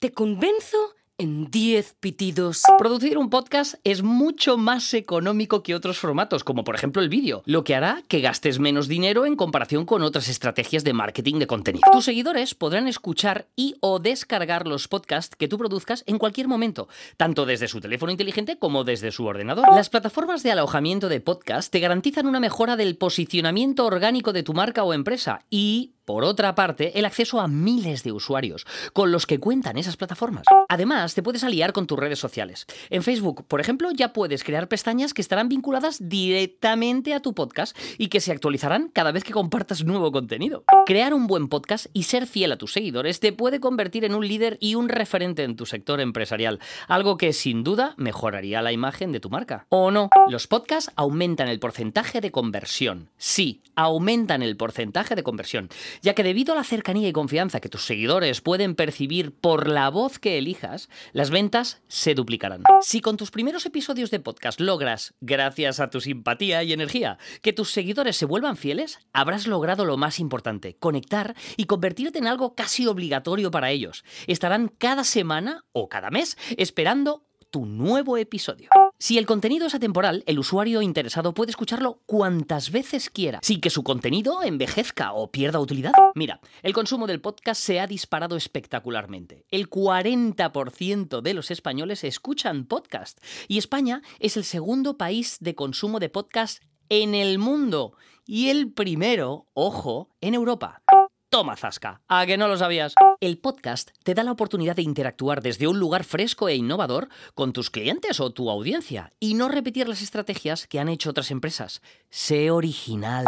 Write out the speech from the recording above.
Te convenzo en 10 pitidos. Producir un podcast es mucho más económico que otros formatos, como por ejemplo el vídeo, lo que hará que gastes menos dinero en comparación con otras estrategias de marketing de contenido. Tus seguidores podrán escuchar y o descargar los podcasts que tú produzcas en cualquier momento, tanto desde su teléfono inteligente como desde su ordenador. Las plataformas de alojamiento de podcast te garantizan una mejora del posicionamiento orgánico de tu marca o empresa y por otra parte, el acceso a miles de usuarios con los que cuentan esas plataformas. Además, te puedes aliar con tus redes sociales. En Facebook, por ejemplo, ya puedes crear pestañas que estarán vinculadas directamente a tu podcast y que se actualizarán cada vez que compartas nuevo contenido. Crear un buen podcast y ser fiel a tus seguidores te puede convertir en un líder y un referente en tu sector empresarial, algo que sin duda mejoraría la imagen de tu marca. ¿O no? Los podcasts aumentan el porcentaje de conversión. Sí, aumentan el porcentaje de conversión ya que debido a la cercanía y confianza que tus seguidores pueden percibir por la voz que elijas, las ventas se duplicarán. Si con tus primeros episodios de podcast logras, gracias a tu simpatía y energía, que tus seguidores se vuelvan fieles, habrás logrado lo más importante, conectar y convertirte en algo casi obligatorio para ellos. Estarán cada semana o cada mes esperando tu nuevo episodio. Si el contenido es atemporal, el usuario interesado puede escucharlo cuantas veces quiera, sin que su contenido envejezca o pierda utilidad. Mira, el consumo del podcast se ha disparado espectacularmente. El 40% de los españoles escuchan podcast y España es el segundo país de consumo de podcast en el mundo y el primero, ojo, en Europa. Toma zasca, ¿a que no lo sabías? El podcast te da la oportunidad de interactuar desde un lugar fresco e innovador con tus clientes o tu audiencia y no repetir las estrategias que han hecho otras empresas. Sé original.